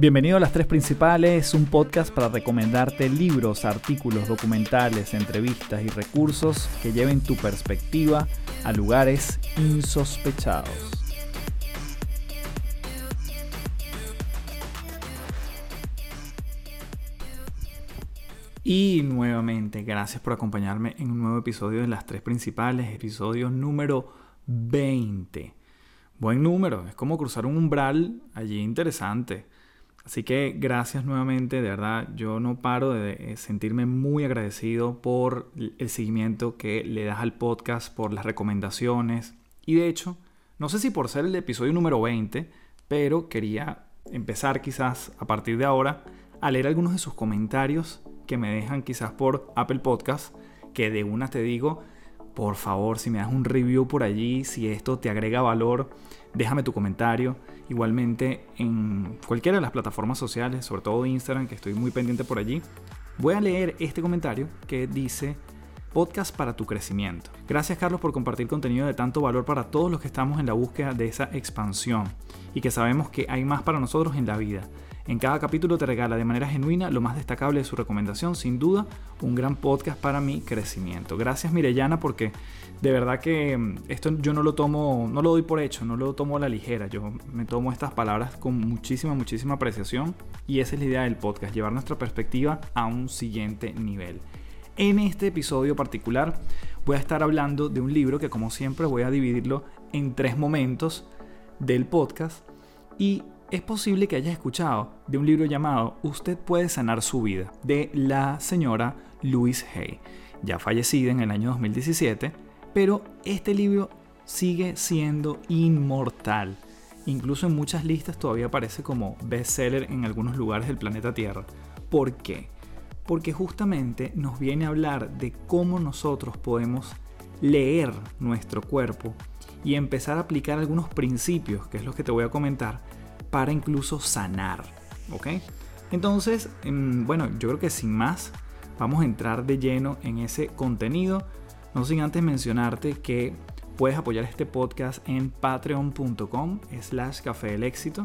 Bienvenido a Las Tres Principales, un podcast para recomendarte libros, artículos, documentales, entrevistas y recursos que lleven tu perspectiva a lugares insospechados. Y nuevamente, gracias por acompañarme en un nuevo episodio de Las Tres Principales, episodio número 20. Buen número, es como cruzar un umbral allí interesante. Así que gracias nuevamente, de verdad, yo no paro de sentirme muy agradecido por el seguimiento que le das al podcast, por las recomendaciones. Y de hecho, no sé si por ser el episodio número 20, pero quería empezar quizás a partir de ahora a leer algunos de sus comentarios que me dejan quizás por Apple Podcast, que de una te digo, por favor, si me das un review por allí, si esto te agrega valor, déjame tu comentario. Igualmente en cualquiera de las plataformas sociales, sobre todo Instagram, que estoy muy pendiente por allí, voy a leer este comentario que dice podcast para tu crecimiento. Gracias Carlos por compartir contenido de tanto valor para todos los que estamos en la búsqueda de esa expansión y que sabemos que hay más para nosotros en la vida. En cada capítulo te regala de manera genuina lo más destacable de su recomendación, sin duda, un gran podcast para mi crecimiento. Gracias Mirellana porque de verdad que mm, esto yo no lo tomo, no lo doy por hecho, no lo tomo a la ligera. Yo me tomo estas palabras con muchísima, muchísima apreciación y esa es la idea del podcast, llevar nuestra perspectiva a un siguiente nivel. En este episodio particular voy a estar hablando de un libro que como siempre voy a dividirlo en tres momentos del podcast y es posible que hayas escuchado de un libro llamado Usted puede sanar su vida, de la señora Louise Hay, ya fallecida en el año 2017, pero este libro sigue siendo inmortal. Incluso en muchas listas todavía aparece como bestseller en algunos lugares del planeta Tierra. ¿Por qué? Porque justamente nos viene a hablar de cómo nosotros podemos leer nuestro cuerpo y empezar a aplicar algunos principios, que es lo que te voy a comentar, para incluso sanar. ¿Ok? Entonces, em, bueno, yo creo que sin más, vamos a entrar de lleno en ese contenido. No sin antes mencionarte que puedes apoyar este podcast en patreon.com slash café del éxito.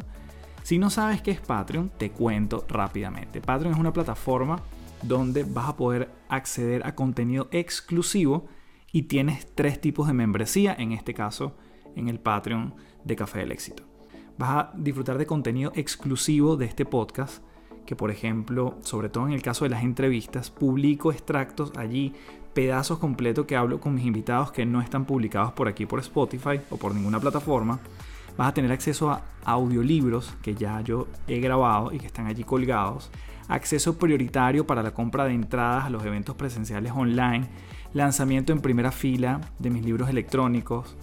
Si no sabes qué es Patreon, te cuento rápidamente. Patreon es una plataforma donde vas a poder acceder a contenido exclusivo y tienes tres tipos de membresía, en este caso en el Patreon de Café del Éxito vas a disfrutar de contenido exclusivo de este podcast, que por ejemplo, sobre todo en el caso de las entrevistas, publico extractos allí, pedazos completos que hablo con mis invitados que no están publicados por aquí por Spotify o por ninguna plataforma. Vas a tener acceso a audiolibros que ya yo he grabado y que están allí colgados. Acceso prioritario para la compra de entradas a los eventos presenciales online. Lanzamiento en primera fila de mis libros electrónicos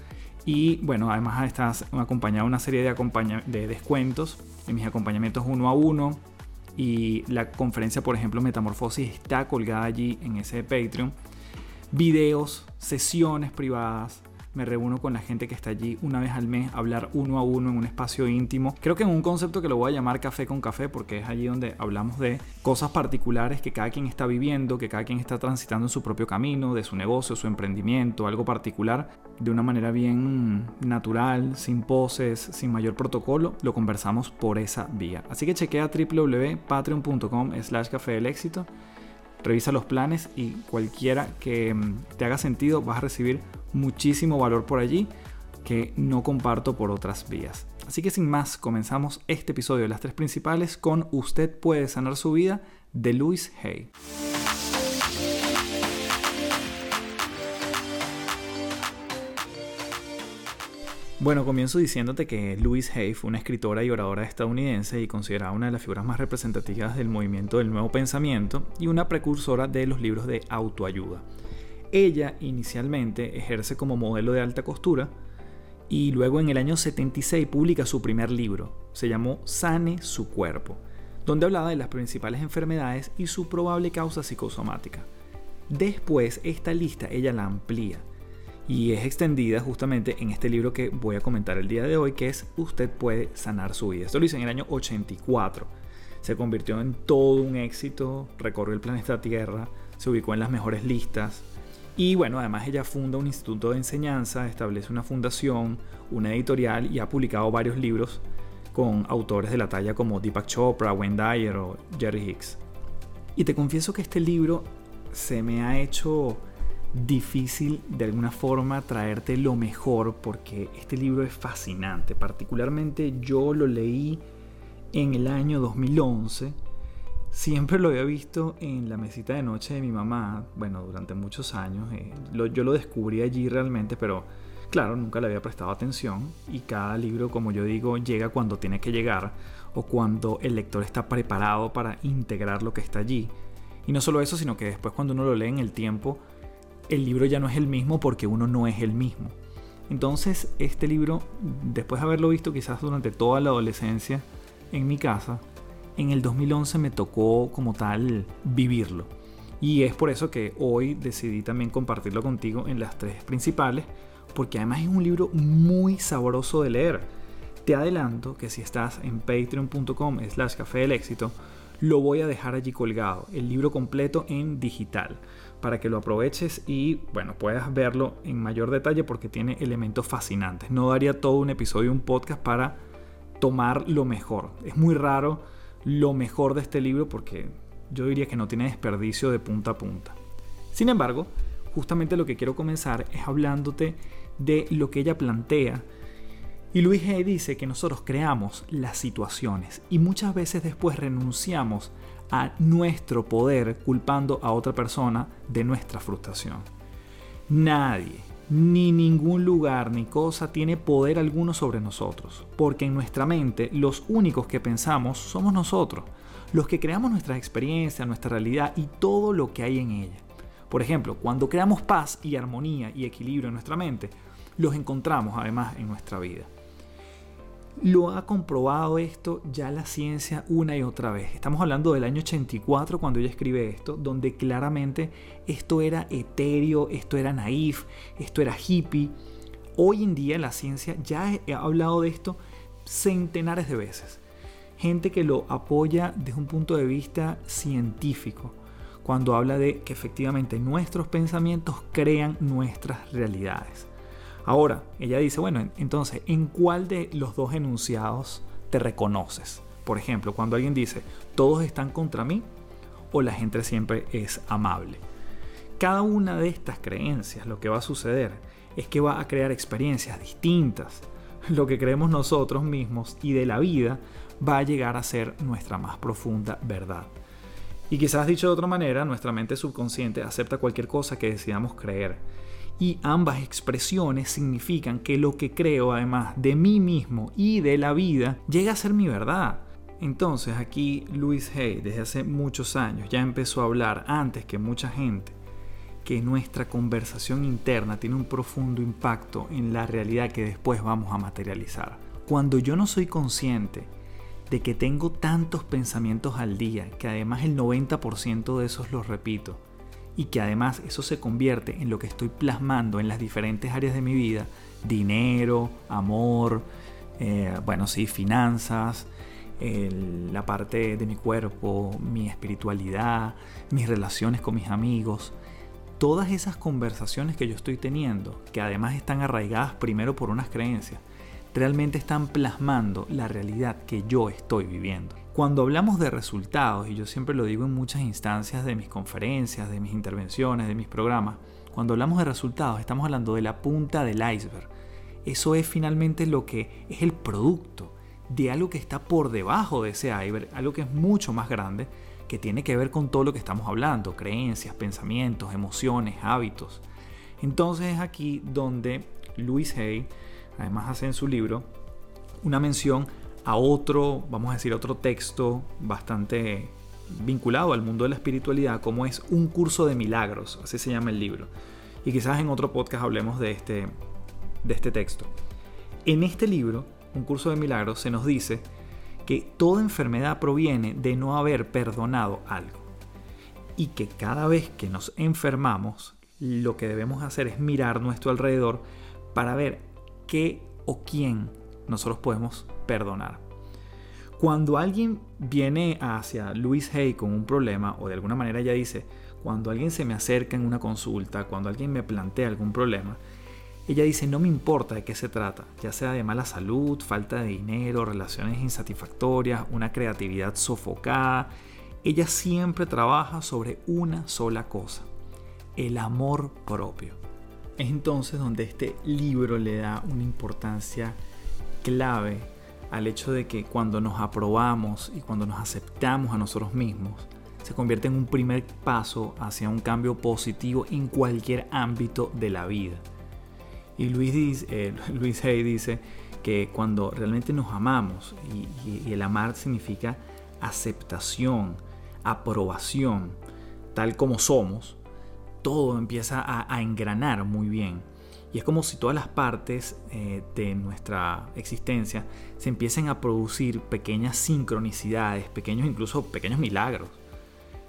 y bueno, además estás acompañado de una serie de, de descuentos en mis acompañamientos uno a uno. Y la conferencia, por ejemplo, Metamorfosis, está colgada allí en ese Patreon. Videos, sesiones privadas, me reúno con la gente que está allí una vez al mes hablar uno a uno en un espacio íntimo. Creo que en un concepto que lo voy a llamar café con café porque es allí donde hablamos de cosas particulares que cada quien está viviendo, que cada quien está transitando en su propio camino, de su negocio, su emprendimiento, algo particular, de una manera bien natural, sin poses, sin mayor protocolo, lo conversamos por esa vía. Así que chequea www.patreon.com slash café del éxito revisa los planes y cualquiera que mm, te haga sentido vas a recibir muchísimo valor por allí que no comparto por otras vías. Así que sin más, comenzamos este episodio de las tres principales con Usted puede sanar su vida de Louis Hay. Bueno, comienzo diciéndote que Louise Hay fue una escritora y oradora estadounidense y considerada una de las figuras más representativas del movimiento del nuevo pensamiento y una precursora de los libros de autoayuda. Ella inicialmente ejerce como modelo de alta costura y luego en el año 76 publica su primer libro, se llamó Sane su cuerpo, donde hablaba de las principales enfermedades y su probable causa psicosomática. Después esta lista ella la amplía y es extendida justamente en este libro que voy a comentar el día de hoy, que es Usted puede sanar su vida. Esto lo hice en el año 84. Se convirtió en todo un éxito, recorrió el planeta Tierra, se ubicó en las mejores listas, y bueno, además ella funda un instituto de enseñanza, establece una fundación, una editorial y ha publicado varios libros con autores de la talla como Deepak Chopra, Wayne Dyer o Jerry Hicks. Y te confieso que este libro se me ha hecho difícil de alguna forma traerte lo mejor porque este libro es fascinante. Particularmente yo lo leí en el año 2011. Siempre lo había visto en la mesita de noche de mi mamá, bueno, durante muchos años. Eh, yo lo descubrí allí realmente, pero claro, nunca le había prestado atención. Y cada libro, como yo digo, llega cuando tiene que llegar o cuando el lector está preparado para integrar lo que está allí. Y no solo eso, sino que después cuando uno lo lee en el tiempo, el libro ya no es el mismo porque uno no es el mismo. Entonces, este libro, después de haberlo visto quizás durante toda la adolescencia en mi casa, en el 2011 me tocó como tal vivirlo. Y es por eso que hoy decidí también compartirlo contigo en las tres principales, porque además es un libro muy sabroso de leer. Te adelanto que si estás en patreon.com slash café del éxito, lo voy a dejar allí colgado, el libro completo en digital, para que lo aproveches y bueno, puedas verlo en mayor detalle porque tiene elementos fascinantes. No daría todo un episodio, un podcast para tomar lo mejor. Es muy raro lo mejor de este libro porque yo diría que no tiene desperdicio de punta a punta. Sin embargo, justamente lo que quiero comenzar es hablándote de lo que ella plantea y Luis Hay dice que nosotros creamos las situaciones y muchas veces después renunciamos a nuestro poder culpando a otra persona de nuestra frustración. Nadie, ni ningún lugar ni cosa tiene poder alguno sobre nosotros, porque en nuestra mente los únicos que pensamos somos nosotros, los que creamos nuestras experiencias, nuestra realidad y todo lo que hay en ella. Por ejemplo, cuando creamos paz y armonía y equilibrio en nuestra mente, los encontramos además en nuestra vida. Lo ha comprobado esto ya la ciencia una y otra vez. Estamos hablando del año 84 cuando ella escribe esto, donde claramente esto era etéreo, esto era naif, esto era hippie. Hoy en día la ciencia ya ha hablado de esto centenares de veces. Gente que lo apoya desde un punto de vista científico, cuando habla de que efectivamente nuestros pensamientos crean nuestras realidades. Ahora, ella dice, bueno, entonces, ¿en cuál de los dos enunciados te reconoces? Por ejemplo, cuando alguien dice, todos están contra mí, o la gente siempre es amable. Cada una de estas creencias lo que va a suceder es que va a crear experiencias distintas. Lo que creemos nosotros mismos y de la vida va a llegar a ser nuestra más profunda verdad. Y quizás dicho de otra manera, nuestra mente subconsciente acepta cualquier cosa que decidamos creer y ambas expresiones significan que lo que creo además de mí mismo y de la vida llega a ser mi verdad. Entonces aquí Louis Hay desde hace muchos años ya empezó a hablar antes que mucha gente que nuestra conversación interna tiene un profundo impacto en la realidad que después vamos a materializar. Cuando yo no soy consciente de que tengo tantos pensamientos al día, que además el 90% de esos los repito, y que además eso se convierte en lo que estoy plasmando en las diferentes áreas de mi vida, dinero, amor, eh, bueno, sí, finanzas, la parte de mi cuerpo, mi espiritualidad, mis relaciones con mis amigos, todas esas conversaciones que yo estoy teniendo, que además están arraigadas primero por unas creencias, realmente están plasmando la realidad que yo estoy viviendo. Cuando hablamos de resultados, y yo siempre lo digo en muchas instancias de mis conferencias, de mis intervenciones, de mis programas, cuando hablamos de resultados estamos hablando de la punta del iceberg. Eso es finalmente lo que es el producto de algo que está por debajo de ese iceberg, algo que es mucho más grande, que tiene que ver con todo lo que estamos hablando, creencias, pensamientos, emociones, hábitos. Entonces es aquí donde Louis Hay, además hace en su libro, una mención a otro, vamos a decir, otro texto bastante vinculado al mundo de la espiritualidad, como es Un curso de milagros, así se llama el libro. Y quizás en otro podcast hablemos de este, de este texto. En este libro, Un curso de milagros, se nos dice que toda enfermedad proviene de no haber perdonado algo. Y que cada vez que nos enfermamos, lo que debemos hacer es mirar nuestro alrededor para ver qué o quién nosotros podemos perdonar. Cuando alguien viene hacia Luis Hay con un problema, o de alguna manera ella dice, cuando alguien se me acerca en una consulta, cuando alguien me plantea algún problema, Ella dice, no me importa de qué se trata, ya sea de mala salud, falta de dinero, relaciones insatisfactorias, una creatividad sofocada. Ella siempre trabaja sobre una sola cosa, el amor propio. Es entonces donde este libro le da una importancia clave al hecho de que cuando nos aprobamos y cuando nos aceptamos a nosotros mismos, se convierte en un primer paso hacia un cambio positivo en cualquier ámbito de la vida. Y Luis, dice, eh, Luis Hay dice que cuando realmente nos amamos, y, el amar significa aceptación, aprobación, tal como somos, todo empieza a, engranar muy bien. Y es como si todas las partes eh, de nuestra existencia se empiecen a producir pequeñas sincronicidades, pequeños incluso pequeños milagros.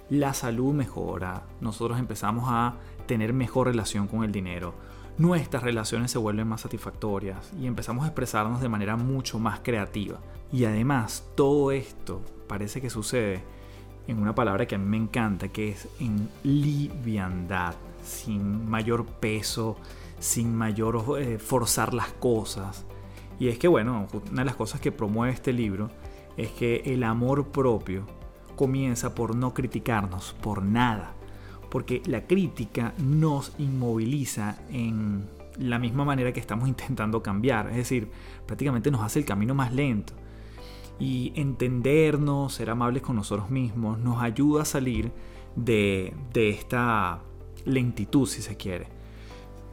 La salud mejora, nosotros empezamos a tener mejor relación con el dinero, nuestras relaciones se vuelven más satisfactorias y empezamos a expresarnos de manera mucho más creativa. Y además, todo esto parece que sucede en una palabra que a mí me encanta, que es en liviandad, sin mayor peso, sin mayor eh, forzar las cosas. Y es que, bueno, una de las cosas que promueve este libro es que el amor propio comienza por no criticarnos por nada porque la crítica nos inmoviliza en la misma manera que estamos intentando cambiar, es decir, prácticamente nos hace el camino más lento. Y entendernos, ser amables con nosotros mismos, nos ayuda a salir de, esta lentitud, si se quiere.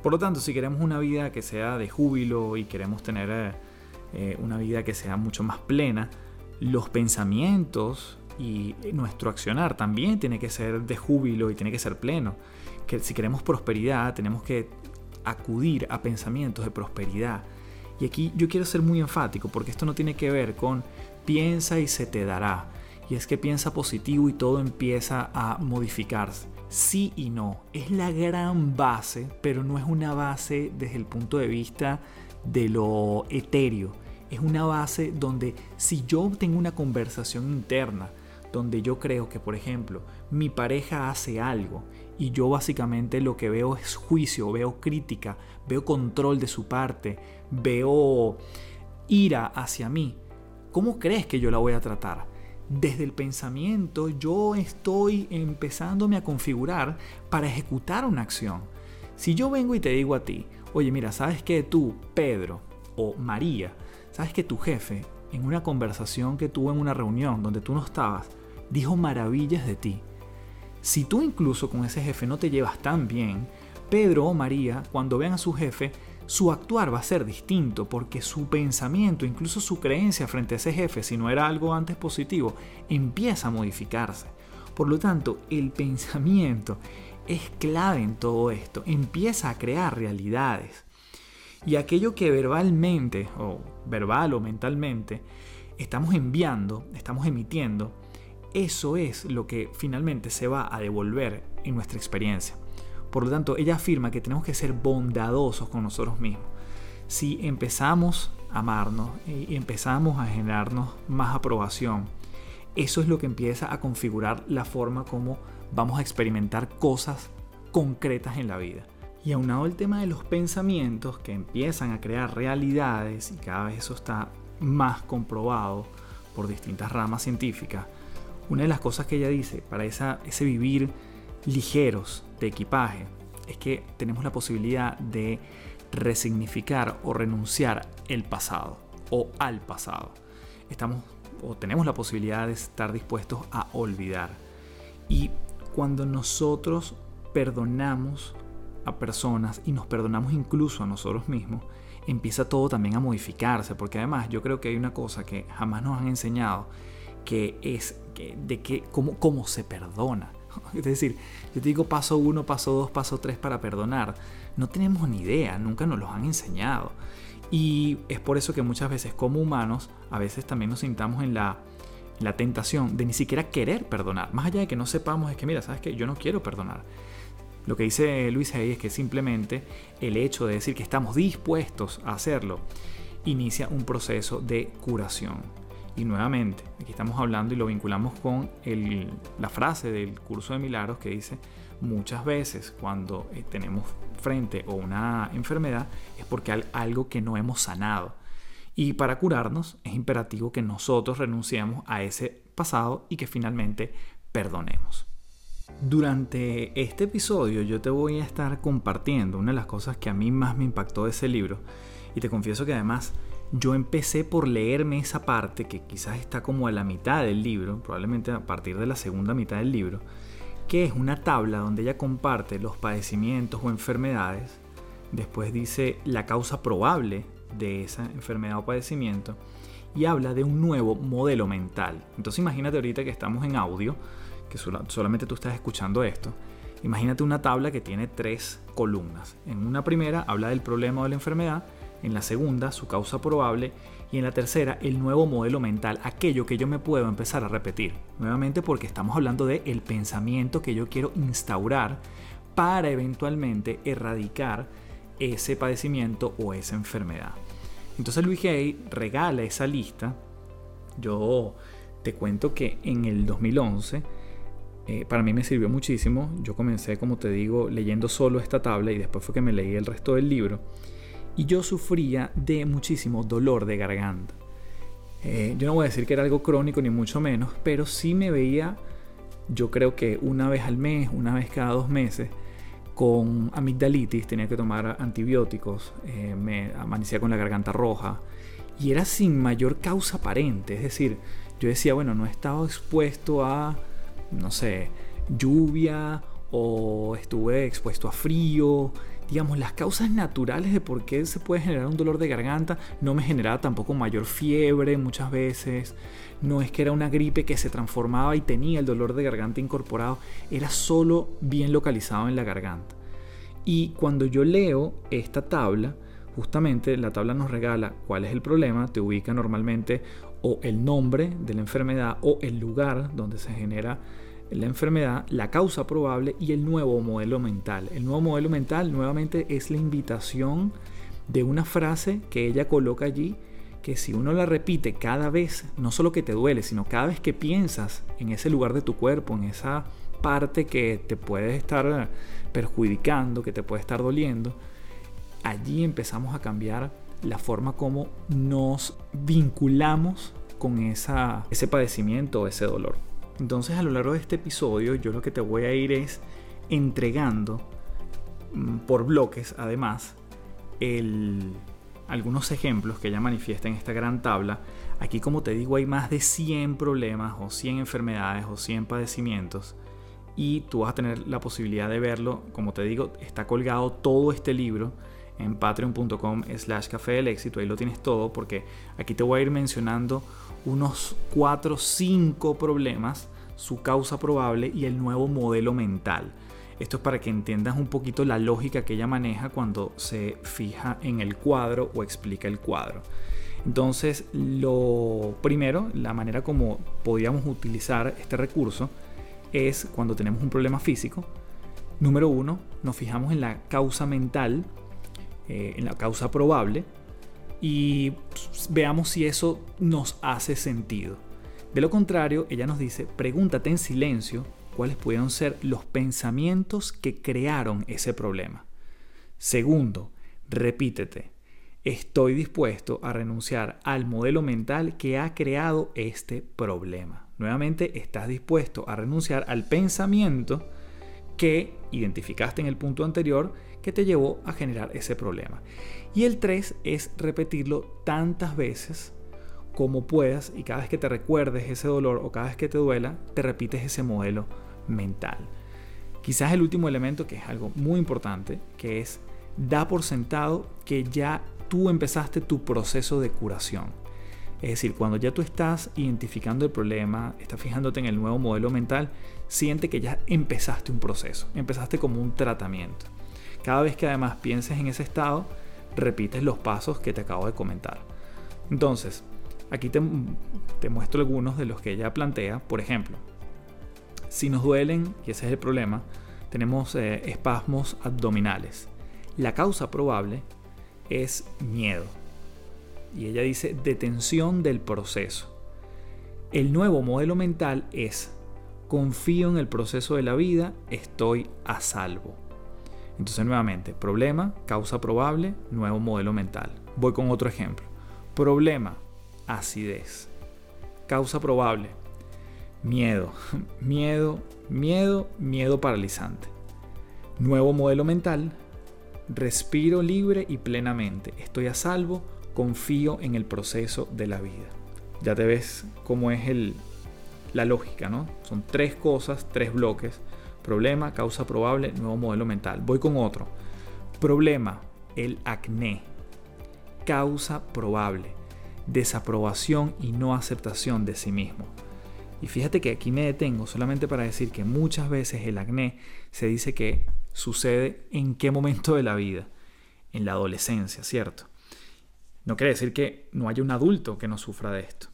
Por lo tanto, si queremos una vida que sea de júbilo y queremos tener eh, eh, una vida que sea mucho más plena, los pensamientos y nuestro accionar también tiene que ser de júbilo y tiene que ser pleno. Que si queremos prosperidad, tenemos que acudir a pensamientos de prosperidad. Y aquí yo quiero ser muy enfático porque esto no tiene que ver con piensa y se te dará. Y es que piensa positivo y todo empieza a modificarse. Sí y no. Es la gran base, pero no es una base desde el punto de vista de lo etéreo. Es una base donde si yo tengo una conversación interna donde yo creo que, por ejemplo, mi pareja hace algo y yo básicamente lo que veo es juicio, veo crítica, veo control de su parte, veo ira hacia mí, ¿cómo crees que yo la voy a tratar? Desde el pensamiento yo estoy empezándome a configurar para ejecutar una acción. Si yo vengo y te digo a ti, oye mira, ¿sabes que tú, Pedro o María, sabes que tu jefe en una conversación que tuvo en una reunión donde tú no estabas, dijo maravillas de ti. Si tú incluso con ese jefe no te llevas tan bien, Pedro o María, cuando vean a su jefe, su actuar va a ser distinto porque su pensamiento, incluso su creencia frente a ese jefe, si no era algo antes positivo, empieza a modificarse. Por lo tanto, el pensamiento es clave en todo esto, empieza a crear realidades. Y aquello que verbalmente, o verbal o mentalmente, estamos enviando, estamos emitiendo, eso es lo que finalmente se va a devolver en nuestra experiencia. Por lo tanto, ella afirma que tenemos que ser bondadosos con nosotros mismos. Si empezamos a amarnos y empezamos a generarnos más aprobación, eso es lo que empieza a configurar la forma como vamos a experimentar cosas concretas en la vida. Y aunado el tema de los pensamientos que empiezan a crear realidades, y cada vez eso está más comprobado por distintas ramas científicas, una de las cosas que ella dice para ese vivir ligeros de equipaje es que tenemos la posibilidad de resignificar o renunciar el pasado o al pasado. Estamos o tenemos la posibilidad de estar dispuestos a olvidar. Y cuando nosotros perdonamos a personas y nos perdonamos incluso a nosotros mismos, empieza todo también a modificarse, porque además yo creo que hay una cosa que jamás nos han enseñado que es de que, cómo, cómo se perdona. Es decir, yo te digo paso uno, paso dos, paso tres para perdonar. No tenemos ni idea, nunca nos los han enseñado. Y es por eso que muchas veces como humanos, a veces también nos sintamos en la, tentación de ni siquiera querer perdonar. Más allá de que no sepamos, es que mira, sabes que yo no quiero perdonar. Lo que dice Luis Hay es que simplemente el hecho de decir que estamos dispuestos a hacerlo inicia un proceso de curación. Y nuevamente, aquí estamos hablando y lo vinculamos con la frase del curso de milagros que dice, muchas veces cuando eh, tenemos frente o una enfermedad es porque hay algo que no hemos sanado. Y para curarnos es imperativo que nosotros renunciemos a ese pasado y que finalmente perdonemos. Durante este episodio yo te voy a estar compartiendo una de las cosas que a mí más me impactó de ese libro y te confieso que además yo empecé por leerme esa parte que quizás está como a la mitad del libro, probablemente a partir de la segunda mitad del libro, que es una tabla donde ella comparte los padecimientos o enfermedades, después dice la causa probable de esa enfermedad o padecimiento y habla de un nuevo modelo mental. Entonces imagínate ahorita que estamos en audio, que solamente tú estás escuchando esto, imagínate una tabla que tiene tres columnas. En una primera habla del problema o de la enfermedad, en la segunda su causa probable y en la tercera el nuevo modelo mental, aquello que yo me puedo empezar a repetir. Nuevamente porque estamos hablando de el pensamiento que yo quiero instaurar para eventualmente erradicar ese padecimiento o esa enfermedad. Entonces Luis Hay regala esa lista. Yo te cuento que en el 2011 eh, para mí me sirvió muchísimo. Yo comencé, como te digo, leyendo solo esta tabla y después fue que me leí el resto del libro y yo sufría de muchísimo dolor de garganta. Eh, yo no voy a decir que era algo crónico ni mucho menos, pero sí me veía, yo creo que una vez al mes, una vez cada dos meses, con amigdalitis, tenía que tomar antibióticos, eh, me amanecía con la garganta roja y era sin mayor causa aparente, es decir, yo decía, bueno, no he estado expuesto a, no sé, lluvia o estuve expuesto a frío, digamos, las causas naturales de por qué se puede generar un dolor de garganta no me generaba tampoco mayor fiebre muchas veces. No es que era una gripe que se transformaba y tenía el dolor de garganta incorporado, era solo bien localizado en la garganta. Y cuando yo leo esta tabla, justamente la tabla nos regala cuál es el problema, te ubica normalmente o el nombre de la enfermedad o el lugar donde se genera la enfermedad, la causa probable y el nuevo modelo mental. El nuevo modelo mental nuevamente es la invitación de una frase que ella coloca allí que si uno la repite cada vez, no solo que te duele, sino cada vez que piensas en ese lugar de tu cuerpo, en esa parte que te puede estar perjudicando, que te puede estar doliendo, allí empezamos a cambiar la forma como nos vinculamos con ese padecimiento o ese dolor. Entonces a lo largo de este episodio yo lo que te voy a ir es entregando mm, por bloques además algunos ejemplos que ella manifiesta en esta gran tabla. Aquí como te digo hay más de 100 problemas o 100 enfermedades o 100 padecimientos y tú vas a tener la posibilidad de verlo. Como te digo, está colgado todo este libro en patreon.com slash café del éxito. Ahí lo tienes todo porque aquí te voy a ir mencionando unos 4 o 5 problemas su causa probable y el nuevo modelo mental. Esto es para que entiendas un poquito la lógica que ella maneja cuando se fija en el cuadro o explica el cuadro. Entonces, lo primero, la manera como podríamos utilizar este recurso es cuando tenemos un problema físico. Número uno, nos fijamos en la causa mental, eh, en la causa probable, y veamos si eso nos hace sentido. De lo contrario, ella nos dice, pregúntate en silencio cuáles pudieron ser los pensamientos que crearon ese problema. Segundo, repítete, estoy dispuesto a renunciar al modelo mental que ha creado este problema. Nuevamente, estás dispuesto a renunciar al pensamiento que identificaste en el punto anterior que te llevó a generar ese problema. Y el 3 es repetirlo tantas veces como puedas y cada vez que te recuerdes ese dolor o cada vez que te duela, te repites ese modelo mental. Quizás el último elemento que es algo muy importante, que es da por sentado que ya tú empezaste tu proceso de curación. Es decir, cuando ya tú estás identificando el problema, estás fijándote en el nuevo modelo mental, siente que ya empezaste un proceso, empezaste como un tratamiento. Cada vez que además pienses en ese estado, repites los pasos que te acabo de comentar. Entonces, Aquí te, muestro algunos de los que ella plantea. Por ejemplo, si nos duelen, y ese es el problema, tenemos eh, espasmos abdominales. La causa probable es miedo. Y ella dice detención del proceso. El nuevo modelo mental es confío en el proceso de la vida, estoy a salvo. Entonces nuevamente, problema, causa probable, nuevo modelo mental. Voy con otro ejemplo. Problema, acidez. Causa probable, miedo, miedo, miedo, miedo paralizante. Nuevo modelo mental, respiro libre y plenamente. Estoy a salvo, confío en el proceso de la vida. Ya te ves cómo es el, la lógica, ¿no? Son tres cosas, tres bloques. Problema, causa probable, nuevo modelo mental. Voy con otro. Problema, el acné. Causa probable, desaprobación y no aceptación de sí mismo. Y fíjate que aquí me detengo solamente para decir que muchas veces el acné se dice que sucede en qué momento de la vida. En la adolescencia, ¿cierto? No quiere decir que no haya un adulto que no sufra de esto.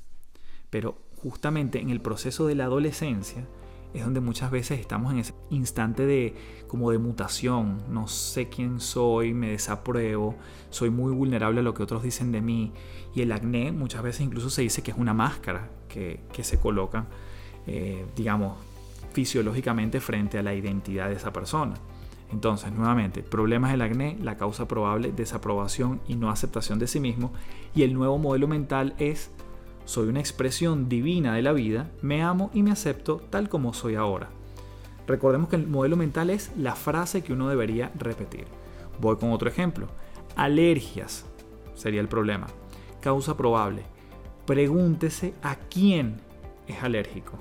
Pero justamente en el proceso de la adolescencia es donde muchas veces estamos en ese instante de como de mutación, no sé quién soy, me desapruebo, soy muy vulnerable a lo que otros dicen de mí y el acné muchas veces incluso se dice que es una máscara que, se coloca, eh, digamos, fisiológicamente frente a la identidad de esa persona. Entonces, nuevamente, problemas del acné, la causa probable, desaprobación y no aceptación de sí mismo. Y el nuevo modelo mental es soy una expresión divina de la vida, me amo y me acepto tal como soy ahora. Recordemos que el modelo mental es la frase que uno debería repetir. Voy con otro ejemplo. Alergias sería el problema. Causa probable. Pregúntese a quién es alérgico.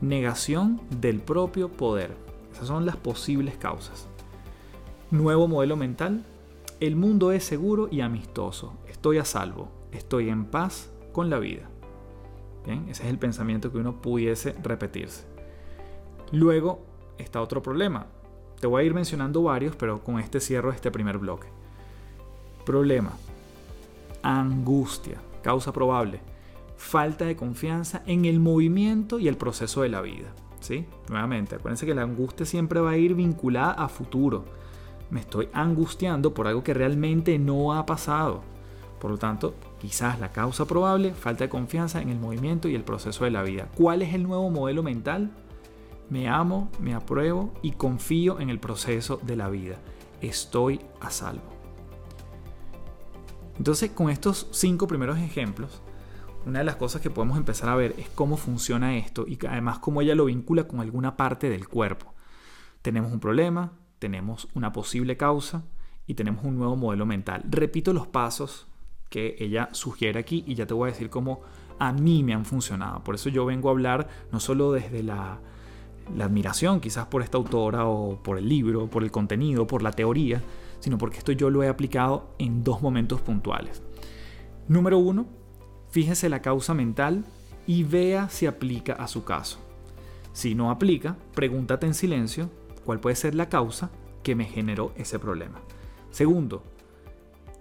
Negación del propio poder. Esas son las posibles causas. Nuevo modelo mental. El mundo es seguro y amistoso. Estoy a salvo. Estoy en paz con la vida. Ese es el pensamiento que uno pudiese repetirse. Luego está otro problema. Te voy a ir mencionando varios, pero con este cierro este primer bloque. Problema. Angustia. Causa probable. Falta de confianza en el movimiento y el proceso de la vida. ¿Sí? Nuevamente, acuérdense que la angustia siempre va a ir vinculada a futuro. Me estoy angustiando por algo que realmente no ha pasado. Por lo tanto, quizás la causa probable, falta de confianza en el movimiento y el proceso de la vida. ¿Cuál es el nuevo modelo mental? Me amo, me apruebo y confío en el proceso de la vida. Estoy a salvo. Entonces, con estos cinco primeros ejemplos, una de las cosas que podemos empezar a ver es cómo funciona esto y además cómo ella lo vincula con alguna parte del cuerpo. Tenemos un problema, tenemos una posible causa y tenemos un nuevo modelo mental. Repito los pasos que ella sugiere aquí y ya te voy a decir cómo a mí me han funcionado. Por eso yo vengo a hablar no solo desde la, admiración quizás por esta autora o por el libro, por el contenido, por la teoría, sino porque esto yo lo he aplicado en dos momentos puntuales. Número uno, fíjese la causa mental y vea si aplica a su caso. Si no aplica, pregúntate en silencio cuál puede ser la causa que me generó ese problema. Segundo,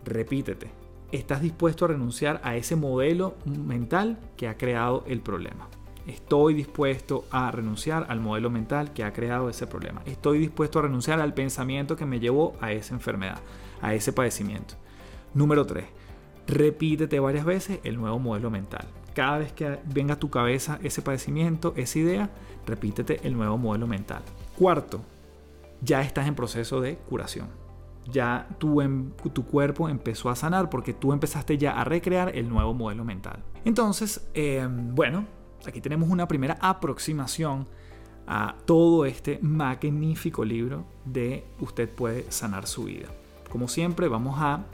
repítete, estás dispuesto a renunciar a ese modelo mental que ha creado el problema. Estoy dispuesto a renunciar al modelo mental que ha creado ese problema. Estoy dispuesto a renunciar al pensamiento que me llevó a esa enfermedad, a ese padecimiento. Número 3. Repítete varias veces el nuevo modelo mental. Cada vez que venga a tu cabeza ese padecimiento, esa idea, repítete el nuevo modelo mental. Cuarto, ya estás en proceso de curación ya tu, em, tu cuerpo empezó a sanar porque tú empezaste ya a recrear el nuevo modelo mental. Entonces, em, bueno, aquí tenemos una primera aproximación a todo este magnífico libro de Usted puede sanar su vida. Como siempre, vamos a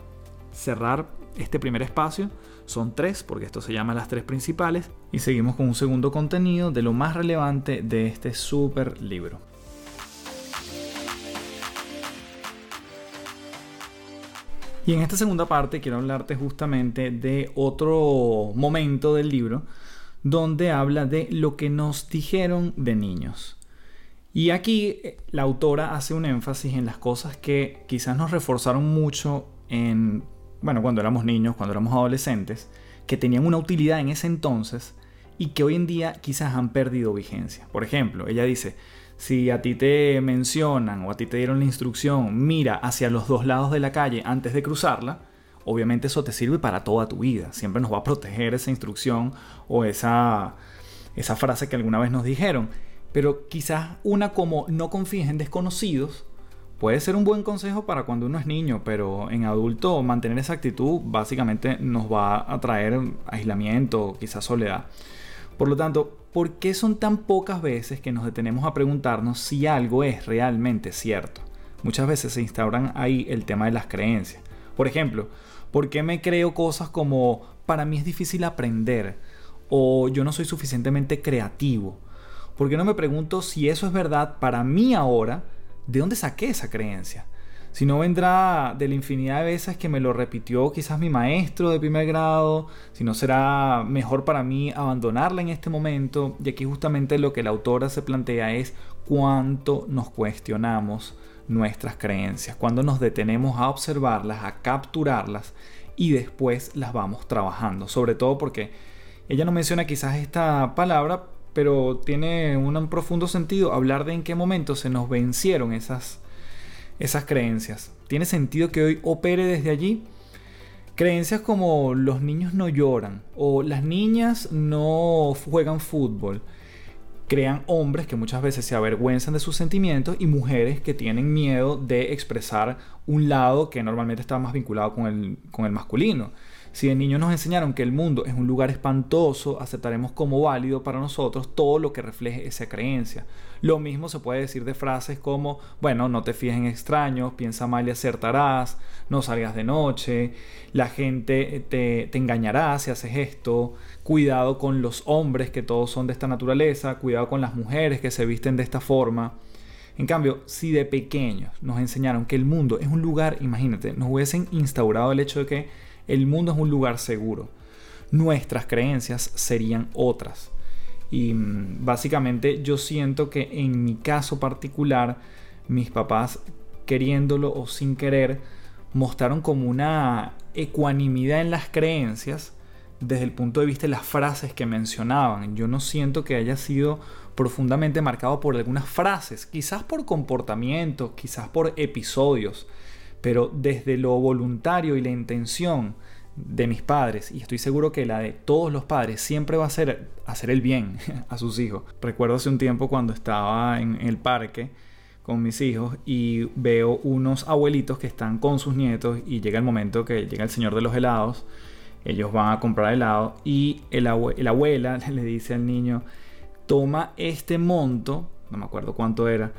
cerrar este primer espacio. Son tres, porque esto se llama las tres principales. Y seguimos con un segundo contenido de lo más relevante de este super libro. Y en esta segunda parte quiero hablarte justamente de otro momento del libro donde habla de lo que nos dijeron de niños. Y aquí eh, la autora hace un énfasis en las cosas que quizás nos reforzaron mucho en, bueno, cuando éramos niños, cuando éramos adolescentes, que tenían una utilidad en ese entonces y que hoy en día quizás han perdido vigencia. Por ejemplo, ella dice, si a ti te mencionan o a ti te dieron la instrucción, mira hacia los dos lados de la calle antes de cruzarla, obviamente eso te sirve para toda tu vida. Siempre nos va a proteger esa instrucción o esa, esa frase que alguna vez nos dijeron. Pero quizás una como no confíes en desconocidos puede ser un buen consejo para cuando uno es niño, pero en adulto mantener esa actitud básicamente nos va a traer aislamiento, quizás soledad. Por lo tanto, ¿por qué son tan pocas veces que nos detenemos a preguntarnos si algo es realmente cierto? Muchas veces se instauran ahí el tema de las creencias. Por ejemplo, ¿por qué me creo cosas como para mí es difícil aprender o yo no soy suficientemente creativo? ¿Por qué no me pregunto si eso es verdad para mí ahora? ¿De dónde saqué esa creencia? Si no vendrá de la infinidad de veces que me lo repitió quizás mi maestro de primer grado, si no será mejor para mí abandonarla en este momento. Y aquí justamente lo que la autora se plantea es cuánto nos cuestionamos nuestras creencias, cuando nos detenemos a observarlas, a capturarlas y después las vamos trabajando. Sobre todo porque ella no menciona quizás esta palabra, pero tiene un profundo sentido hablar de en qué momento se nos vencieron esas, esas creencias. Tiene sentido que hoy opere desde allí. Creencias como los niños no lloran o las niñas no juegan fútbol crean hombres que muchas veces se avergüenzan de sus sentimientos y mujeres que tienen miedo de expresar un lado que normalmente está más vinculado con el, con el masculino. Si de niños nos enseñaron que el mundo es un lugar espantoso, aceptaremos como válido para nosotros todo lo que refleje esa creencia. Lo mismo se puede decir de frases como, bueno, no te fíes en extraños, piensa mal y acertarás, no salgas de noche, la gente te, te engañará si haces esto, cuidado con los hombres que todos son de esta naturaleza, cuidado con las mujeres que se visten de esta forma. En cambio, si de pequeños nos enseñaron que el mundo es un lugar, imagínate, nos hubiesen instaurado el hecho de que el mundo es un lugar seguro. Nuestras creencias serían otras. Y mm, básicamente yo siento que en mi caso particular, mis papás, queriéndolo o sin querer, mostraron como una ecuanimidad en las creencias desde el punto de vista de las frases que mencionaban. Yo no siento que haya sido profundamente marcado por algunas frases, quizás por comportamientos, quizás por episodios, pero desde lo voluntario y la intención de mis padres, y estoy seguro que la de todos los padres, siempre va a ser hacer el bien a sus hijos. Recuerdo hace un tiempo cuando estaba en el parque con mis hijos y veo unos abuelitos que están con sus nietos y llega el momento que llega el señor de los helados, ellos van a comprar helado y el la abuela le dice al niño, toma este monto, no me acuerdo cuánto era,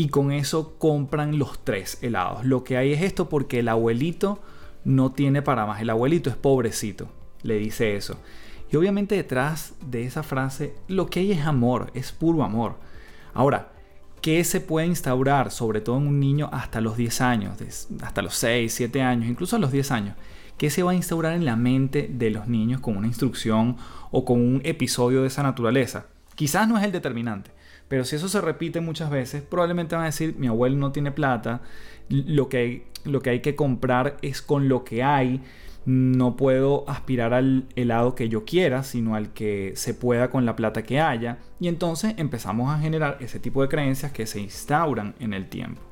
y con eso compran los tres helados. Lo que hay es esto porque el abuelito no tiene para más. El abuelito es pobrecito, le dice eso. Y obviamente detrás de esa frase lo que hay es amor, es puro amor. Ahora, ¿qué se puede instaurar, sobre todo en un niño hasta los 10 años, hasta los 6, 7 años, incluso a los 10 años? ¿Qué se va a instaurar en la mente de los niños con una instrucción o con un episodio de esa naturaleza? Quizás no es el determinante, pero si eso se repite muchas veces, probablemente van a decir, mi abuelo no tiene plata, lo que hay, lo que, hay que comprar es con lo que hay, no puedo aspirar al helado que yo quiera, sino al que se pueda con la plata que haya. Y entonces empezamos a generar ese tipo de creencias que se instauran en el tiempo.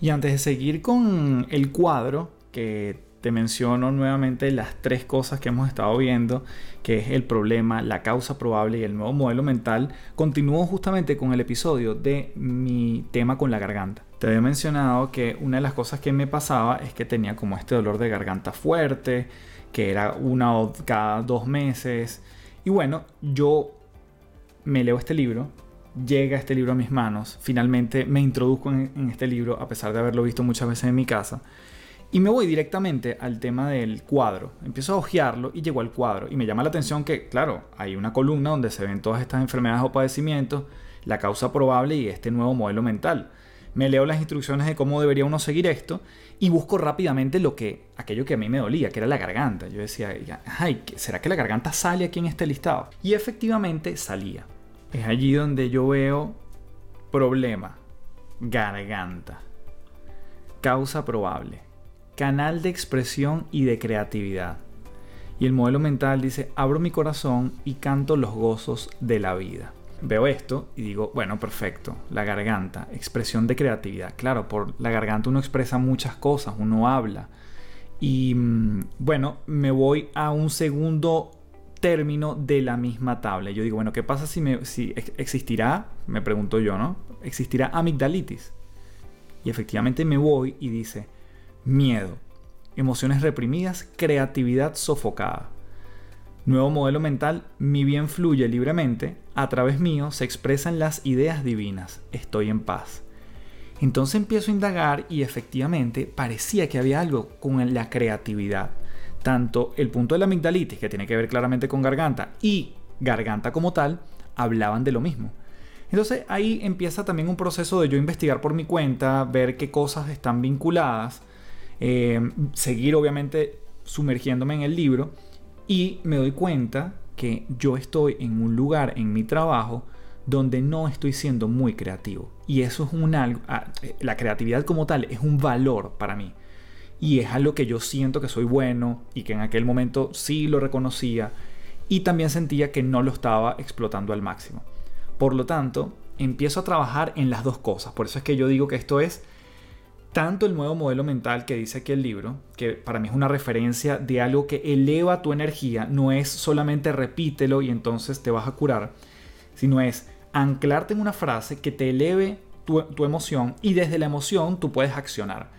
Y antes de seguir con el cuadro, que te menciono nuevamente las tres cosas que hemos estado viendo, que es el problema, la causa probable y el nuevo modelo mental, continúo justamente con el episodio de mi tema con la garganta. Te había mencionado que una de las cosas que me pasaba es que tenía como este dolor de garganta fuerte, que era una o cada dos meses. Y bueno, yo me leo este libro, llega este libro a mis manos, finalmente me introduzco en, en este libro a pesar de haberlo visto muchas veces en mi casa y me voy directamente al tema del cuadro. Empiezo a hojearlo y llego al cuadro. Y me llama la atención que, claro, hay una columna donde se ven todas estas enfermedades o padecimientos, la causa probable y este nuevo modelo mental. Me leo las instrucciones de cómo debería uno seguir esto y busco rápidamente lo que, aquello que a mí me dolía, que era la garganta. Yo decía, ay, ¿será que la garganta sale aquí en este listado? Y efectivamente salía. Es allí donde yo veo problema, garganta, causa probable canal de expresión y de creatividad. Y el modelo mental dice, abro mi corazón y canto los gozos de la vida. Veo esto y digo, bueno, perfecto, la garganta, expresión de creatividad. Claro, por la garganta uno expresa muchas cosas, uno habla. Y mm, bueno, me voy a un segundo término de la misma tabla. Yo digo, bueno, ¿qué pasa si, si existirá, me pregunto yo, ¿no? ¿Existirá amigdalitis? Y efectivamente me voy y dice, miedo, emociones reprimidas, creatividad sofocada. Nuevo modelo mental, mi bien fluye libremente, a través mío se expresan las ideas divinas, estoy en paz. Entonces empiezo a indagar y efectivamente parecía que había algo con la creatividad. Tanto el punto de la amigdalitis, que tiene que ver claramente con garganta, y garganta como tal, hablaban de lo mismo. Entonces ahí empieza también un proceso de yo investigar por mi cuenta, ver qué cosas están vinculadas, eh, seguir obviamente sumergiéndome en el libro y me doy cuenta que yo estoy en un lugar en mi trabajo donde no estoy siendo muy creativo. Y eso es un algo, ah, la creatividad como tal es un valor para mí. Y es algo que yo siento que soy bueno y que en aquel momento sí lo reconocía y también sentía que no lo estaba explotando al máximo. Por lo tanto, empiezo a trabajar en las dos cosas. Por eso es que yo digo que esto es tanto el nuevo modelo mental que dice aquí el libro, que para mí es una referencia de algo que eleva tu energía, no es solamente repítelo y entonces te vas a curar, sino es anclarte en una frase que te eleve tu, tu emoción y desde la emoción tú puedes accionar.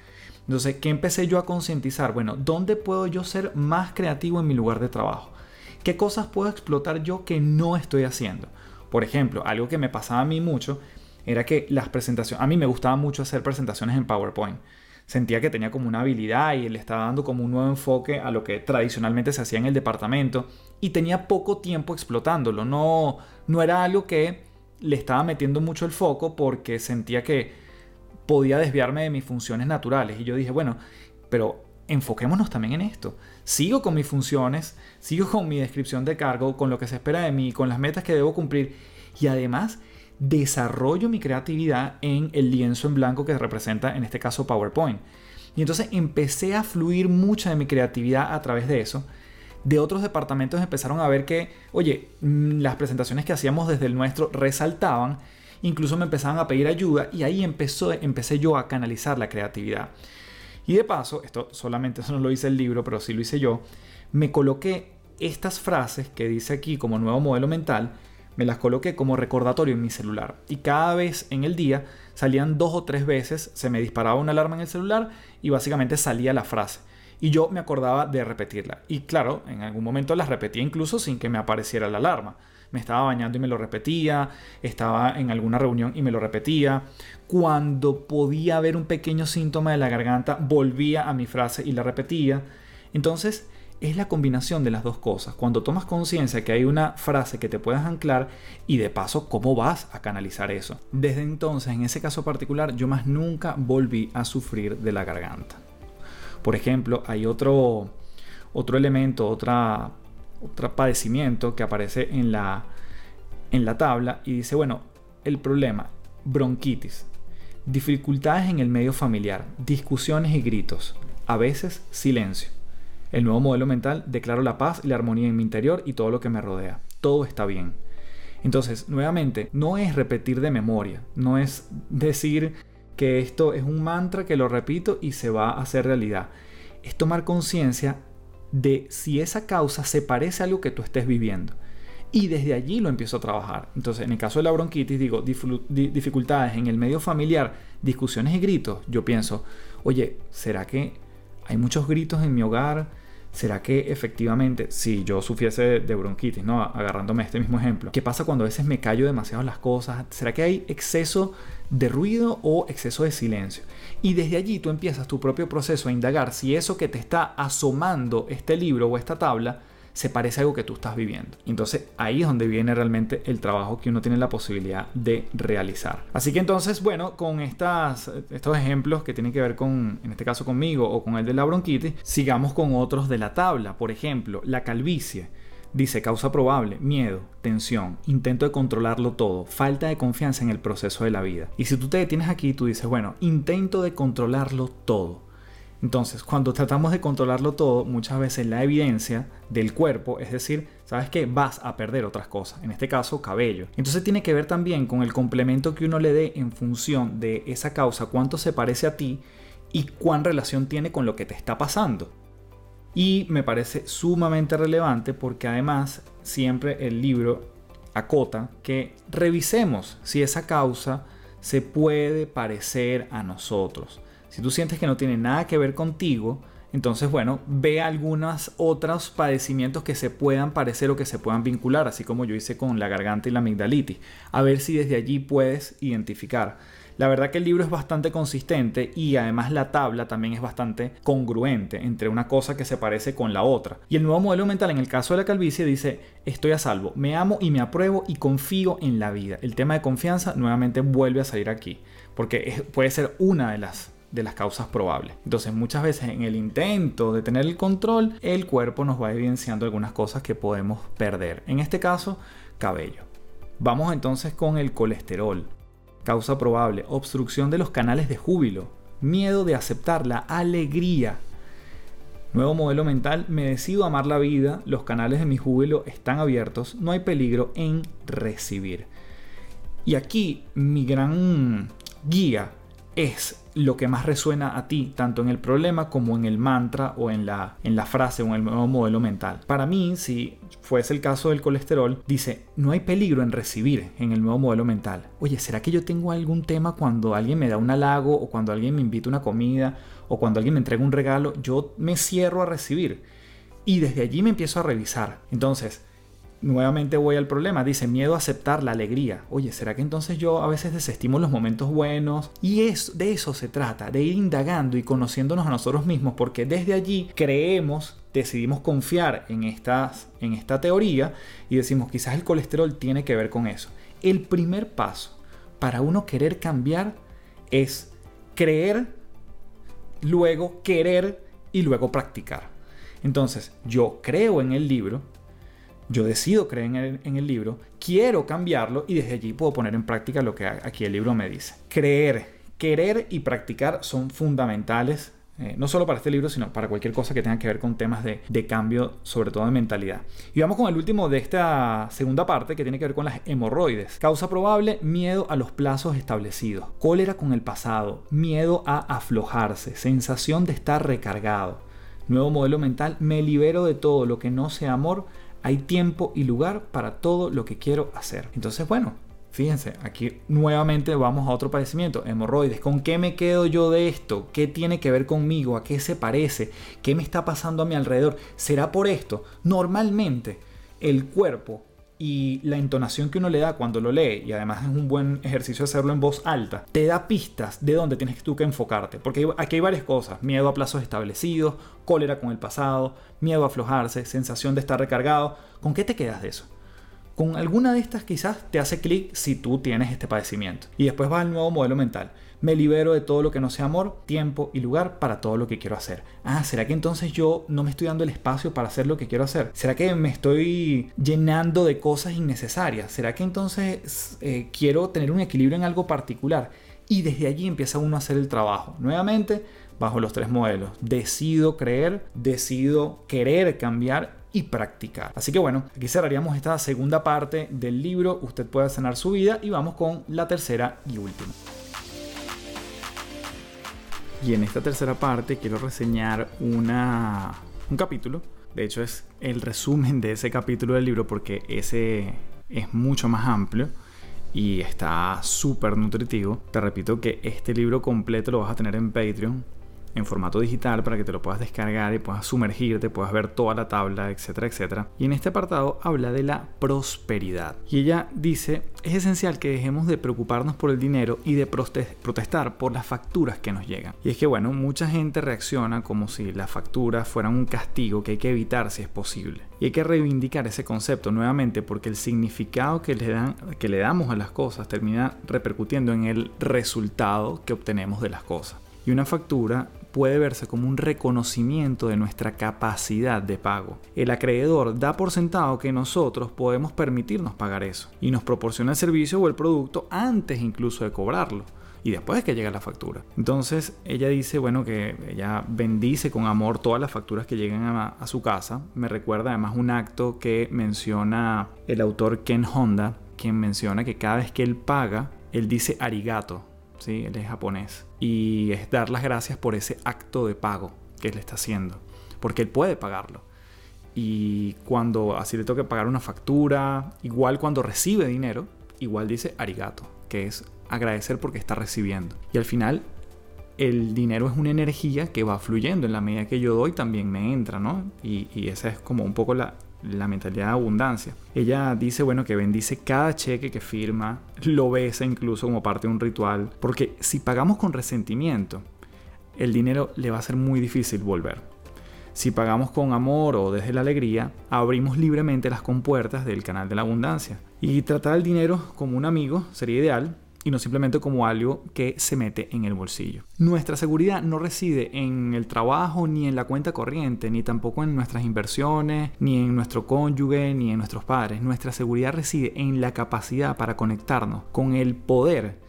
Entonces, ¿qué empecé yo a concientizar? Bueno, ¿dónde puedo yo ser más creativo en mi lugar de trabajo? ¿Qué cosas puedo explotar yo que no estoy haciendo? Por ejemplo, algo que me pasaba a mí mucho era que las presentaciones, a mí me gustaba mucho hacer presentaciones en PowerPoint. Sentía que tenía como una habilidad y le estaba dando como un nuevo enfoque a lo que tradicionalmente se hacía en el departamento y tenía poco tiempo explotándolo. No, no era algo que le estaba metiendo mucho el foco porque sentía que podía desviarme de mis funciones naturales. Y yo dije, bueno, pero enfoquémonos también en esto. Sigo con mis funciones, sigo con mi descripción de cargo, con lo que se espera de mí, con las metas que debo cumplir y además desarrollo mi creatividad en el lienzo en blanco que representa en este caso PowerPoint. Y entonces empecé a fluir mucha de mi creatividad a través de eso. De otros departamentos empezaron a ver que, oye, mm, las presentaciones que hacíamos desde el nuestro resaltaban, incluso me empezaban a pedir ayuda y ahí empezó, empecé yo a canalizar la creatividad. Y de paso, esto solamente eso no lo hice el libro, pero sí lo hice yo, me coloqué estas frases que dice aquí como nuevo modelo mental me las coloqué como recordatorio en mi celular. Y cada vez en el día salían dos o tres veces, se me disparaba una alarma en el celular y básicamente salía la frase. Y yo me acordaba de repetirla. Y claro, en algún momento las repetía incluso sin que me apareciera la alarma. Me estaba bañando y me lo repetía, estaba en alguna reunión y me lo repetía. Cuando podía haber un pequeño síntoma de la garganta, volvía a mi frase y la repetía. Entonces, es la combinación de las dos cosas. Cuando tomas conciencia que hay una frase que te puedas anclar y de paso cómo vas a canalizar eso. Desde entonces, en ese caso particular, yo más nunca volví a sufrir de la garganta. Por ejemplo, hay otro, otro elemento, otra, otro padecimiento que aparece en la, en la tabla y dice, bueno, el problema, bronquitis, dificultades en el medio familiar, discusiones y gritos, a veces silencio. El nuevo modelo mental, declaro la paz y la armonía en mi interior y todo lo que me rodea. Todo está bien. Entonces, nuevamente, no es repetir de memoria, no es decir que esto es un mantra que lo repito y se va a hacer realidad. Es tomar conciencia de si esa causa se parece a algo que tú estés viviendo. Y desde allí lo empiezo a trabajar. Entonces, en el caso de la bronquitis, digo, dificultades en el medio familiar, discusiones y gritos. Yo pienso, oye, ¿será que hay muchos gritos en mi hogar? ¿Será que efectivamente, si yo sufriese de bronquitis, ¿no? agarrándome este mismo ejemplo, ¿qué pasa cuando a veces me callo demasiado las cosas? ¿Será que hay exceso de ruido o exceso de silencio? Y desde allí tú empiezas tu propio proceso a indagar si eso que te está asomando este libro o esta tabla se parece a algo que tú estás viviendo. Entonces ahí es donde viene realmente el trabajo que uno tiene la posibilidad de realizar. Así que entonces, bueno, con estas, estos ejemplos que tienen que ver con, en este caso conmigo o con el de la bronquitis, sigamos con otros de la tabla. Por ejemplo, la calvicie. Dice causa probable, miedo, tensión, intento de controlarlo todo, falta de confianza en el proceso de la vida. Y si tú te detienes aquí, tú dices, bueno, intento de controlarlo todo. Entonces, cuando tratamos de controlarlo todo, muchas veces la evidencia del cuerpo, es decir, sabes que vas a perder otras cosas, en este caso cabello. Entonces tiene que ver también con el complemento que uno le dé en función de esa causa, cuánto se parece a ti y cuán relación tiene con lo que te está pasando. Y me parece sumamente relevante porque además siempre el libro acota que revisemos si esa causa se puede parecer a nosotros. Si tú sientes que no tiene nada que ver contigo, entonces, bueno, ve algunos otros padecimientos que se puedan parecer o que se puedan vincular, así como yo hice con la garganta y la amigdalitis, a ver si desde allí puedes identificar. La verdad que el libro es bastante consistente y además la tabla también es bastante congruente entre una cosa que se parece con la otra. Y el nuevo modelo mental en el caso de la calvicie dice, estoy a salvo, me amo y me apruebo y confío en la vida. El tema de confianza nuevamente vuelve a salir aquí, porque puede ser una de las de las causas probables. Entonces muchas veces en el intento de tener el control, el cuerpo nos va evidenciando algunas cosas que podemos perder. En este caso, cabello. Vamos entonces con el colesterol. Causa probable, obstrucción de los canales de júbilo, miedo de aceptar la alegría. Nuevo modelo mental, me decido amar la vida, los canales de mi júbilo están abiertos, no hay peligro en recibir. Y aquí mi gran guía es lo que más resuena a ti, tanto en el problema como en el mantra o en la, en la frase o en el nuevo modelo mental. Para mí, si fuese el caso del colesterol, dice, no hay peligro en recibir en el nuevo modelo mental. Oye, ¿será que yo tengo algún tema cuando alguien me da un halago o cuando alguien me invita una comida o cuando alguien me entrega un regalo? Yo me cierro a recibir. Y desde allí me empiezo a revisar. Entonces, nuevamente voy al problema, dice miedo a aceptar la alegría. Oye, ¿será que entonces yo a veces desestimo los momentos buenos? Y es, de eso se trata, de ir indagando y conociéndonos a nosotros mismos, porque desde allí creemos, decidimos confiar en, estas, en esta teoría y decimos quizás el colesterol tiene que ver con eso. El primer paso para uno querer cambiar es creer, luego querer y luego practicar. Entonces, yo creo en el libro, yo decido creer en el, libro, quiero cambiarlo y desde allí puedo poner en práctica lo que aquí el libro me dice. Creer, querer y practicar son fundamentales, eh, no solo para este libro, sino para cualquier cosa que tenga que ver con temas de, de, cambio, sobre todo de mentalidad. Y vamos con el último de esta segunda parte que tiene que ver con las hemorroides. Causa probable, miedo a los plazos establecidos, cólera con el pasado, miedo a aflojarse, sensación de estar recargado. Nuevo modelo mental, me libero de todo lo que no sea amor, hay tiempo y lugar para todo lo que quiero hacer. Entonces, bueno, fíjense, aquí nuevamente vamos a otro padecimiento, hemorroides. ¿Con qué me quedo yo de esto? ¿Qué tiene que ver conmigo? ¿A qué se parece? ¿Qué me está pasando a mi alrededor? ¿Será por esto? Normalmente el cuerpo y la entonación que uno le da cuando lo lee, y además es un buen ejercicio hacerlo en voz alta, te da pistas de dónde tienes tú que enfocarte. Porque aquí hay varias cosas. Miedo a plazos establecidos, cólera con el pasado, miedo a aflojarse, sensación de estar recargado. ¿Con qué te quedas de eso? Con alguna de estas quizás te hace clic si tú tienes este padecimiento. Y después va al nuevo modelo mental me libero de todo lo que no sea amor, tiempo y lugar para todo lo que quiero hacer. Ah, ¿será que entonces yo no me estoy dando el espacio para hacer lo que quiero hacer? ¿Será que me estoy llenando de cosas innecesarias? ¿Será que entonces eh, quiero tener un equilibrio en algo particular? Y desde allí empieza uno a hacer el trabajo. Nuevamente, bajo los tres modelos. Decido creer, decido querer cambiar y practicar. Así que bueno, aquí cerraríamos esta segunda parte del libro. Usted puede sanar su vida y vamos con la tercera y última. Y en esta tercera parte quiero reseñar una, un capítulo. De hecho es el resumen de ese capítulo del libro porque ese es mucho más amplio y está súper nutritivo. Te repito que este libro completo lo vas a tener en Patreon en formato digital para que te lo puedas descargar y puedas sumergirte, puedas ver toda la tabla, etcétera, etcétera. Y en este apartado habla de la prosperidad. Y ella dice, es esencial que dejemos de preocuparnos por el dinero y de protestar por las facturas que nos llegan. Y es que bueno, mucha gente reacciona como si las facturas fueran un castigo que hay que evitar si es posible. Y hay que reivindicar ese concepto nuevamente porque el significado que le, dan, que le damos a las cosas termina repercutiendo en el resultado que obtenemos de las cosas. Y una factura puede verse como un reconocimiento de nuestra capacidad de pago. El acreedor da por sentado que nosotros podemos permitirnos pagar eso y nos proporciona el servicio o el producto antes incluso de cobrarlo y después que llega la factura. Entonces ella dice, bueno, que ella bendice con amor todas las facturas que llegan a, a, su casa. Me recuerda además un acto que menciona el autor Ken Honda, quien menciona que cada vez que él paga, él dice arigato, Él es japonés. Y es dar las gracias por ese acto de pago que él está haciendo. Porque él puede pagarlo. y cuando así le toque pagar una factura, igual cuando recibe dinero, igual dice arigato, que es agradecer porque está recibiendo. Y al final el dinero es una energía que va fluyendo. En la medida que yo doy también me entra, ¿no? Y, esa es como un poco la, la, mentalidad de abundancia. Ella dice, bueno, que bendice cada cheque que firma, lo besa incluso como parte de un ritual, porque si pagamos con resentimiento, el dinero le va a ser muy difícil volver. Si pagamos con amor o desde la alegría, abrimos libremente las compuertas del canal de la abundancia. Y tratar el dinero como un amigo sería ideal, y no simplemente como algo que se mete en el bolsillo. Nuestra seguridad no reside en el trabajo ni en la cuenta corriente, ni tampoco en nuestras inversiones, ni en nuestro cónyuge, ni en nuestros padres. Nuestra seguridad reside en la capacidad para conectarnos con el poder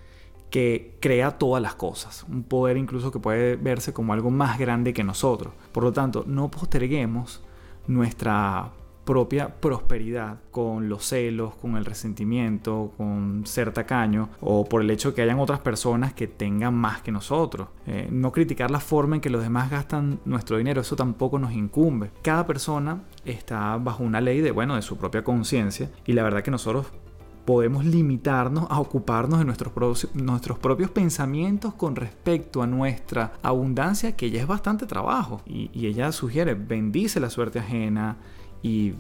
que crea todas las cosas, un poder incluso que puede verse como algo más grande que nosotros. Por lo tanto, no posterguemos nuestra propia prosperidad con los celos, con el resentimiento, con ser tacaño o por el hecho de que hayan otras personas que tengan más que nosotros. Eh, no criticar la forma en que los demás gastan nuestro dinero, eso tampoco nos incumbe. Cada persona está bajo una ley de, bueno, de su propia conciencia y la verdad que nosotros podemos limitarnos a ocuparnos de nuestros, nuestros propios pensamientos con respecto a nuestra abundancia, que ya es bastante trabajo. Y, y ella sugiere, bendice la suerte ajena, y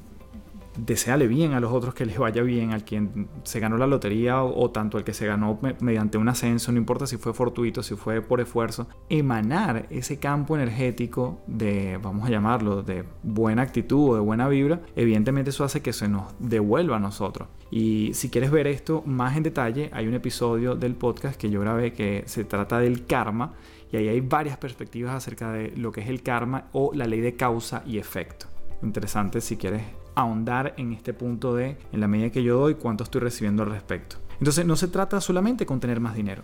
deseale bien a los otros que les vaya bien, al quien se ganó la lotería o, tanto el que se ganó mediante un ascenso, no importa si fue fortuito, si fue por esfuerzo, emanar ese campo energético de, vamos a llamarlo, de buena actitud o de buena vibra, evidentemente eso hace que se nos devuelva a nosotros. Y si quieres ver esto más en detalle, hay un episodio del podcast que yo grabé que se trata del karma y ahí hay varias perspectivas acerca de lo que es el karma o la ley de causa y efecto interesante si quieres ahondar en este punto de, en la medida que yo doy, cuánto estoy recibiendo al respecto. Entonces no se trata solamente con tener más dinero.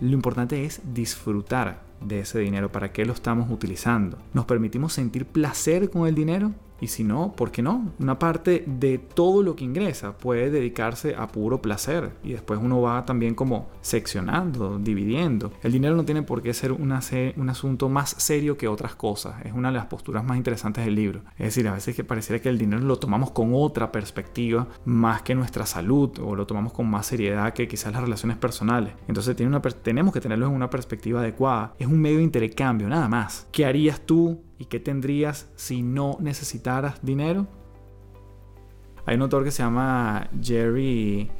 Lo importante es disfrutar de ese dinero, para qué lo estamos utilizando. ¿Nos permitimos sentir placer con el dinero? Y si no, ¿por qué no? Una parte de todo lo que ingresa puede dedicarse a puro placer y después uno va también como seccionando, dividiendo. El dinero no tiene por qué ser un asunto más serio que otras cosas. Es una de las posturas más interesantes del libro. Es decir, a veces que pareciera que el dinero lo tomamos con otra perspectiva más que nuestra salud o lo tomamos con más seriedad que quizás las relaciones personales. Entonces tenemos que tenerlo en una perspectiva adecuada. Es un medio de intercambio, nada más. ¿Qué harías tú ¿Y qué tendrías si no necesitaras dinero? Hay un autor que se llama Jerry